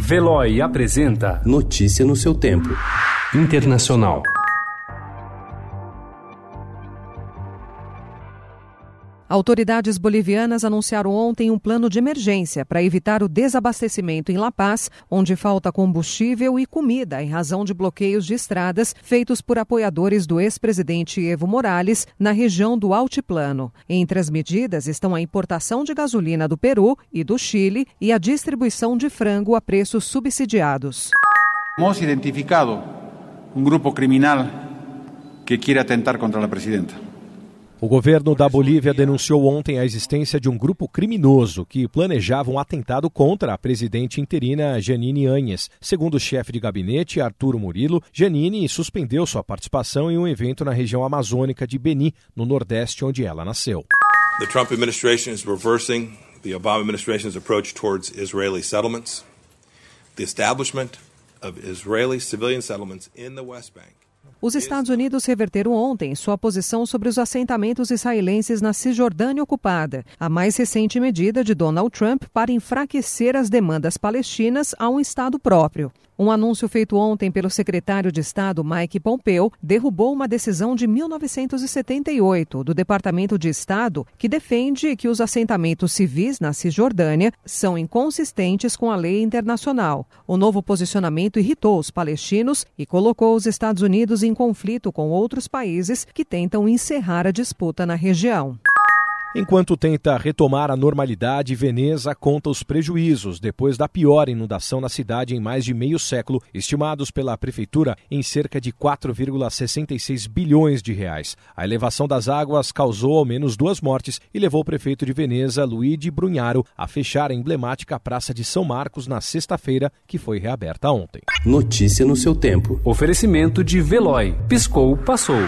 Veloy apresenta Notícia no seu tempo. Internacional. Autoridades bolivianas anunciaram ontem um plano de emergência para evitar o desabastecimento em La Paz, onde falta combustível e comida em razão de bloqueios de estradas feitos por apoiadores do ex-presidente Evo Morales na região do Altiplano. Entre as medidas estão a importação de gasolina do Peru e do Chile e a distribuição de frango a preços subsidiados. Hemos identificado um grupo criminal que quer atentar contra a presidenta. O governo da Bolívia denunciou ontem a existência de um grupo criminoso que planejava um atentado contra a presidente interina Janine Anhes. Segundo o chefe de gabinete, Arturo Murilo, Janine suspendeu sua participação em um evento na região amazônica de Beni, no Nordeste, onde ela nasceu. The Trump administration is reversing the Obama administration's approach towards Israeli settlements, the establishment of Israeli civilian settlements in the West Bank. Os Estados Unidos reverteram ontem sua posição sobre os assentamentos israelenses na Cisjordânia ocupada, a mais recente medida de Donald Trump para enfraquecer as demandas palestinas a um Estado próprio. Um anúncio feito ontem pelo secretário de Estado Mike Pompeo derrubou uma decisão de 1978 do Departamento de Estado que defende que os assentamentos civis na Cisjordânia são inconsistentes com a lei internacional. O novo posicionamento irritou os palestinos e colocou os Estados Unidos em conflito com outros países que tentam encerrar a disputa na região. Enquanto tenta retomar a normalidade, Veneza conta os prejuízos depois da pior inundação na cidade em mais de meio século, estimados pela prefeitura em cerca de 4,66 bilhões de reais. A elevação das águas causou ao menos duas mortes e levou o prefeito de Veneza, Luigi Brugnaro, a fechar a emblemática Praça de São Marcos na sexta-feira, que foi reaberta ontem. Notícia no seu tempo. Oferecimento de Veloy. Piscou, passou.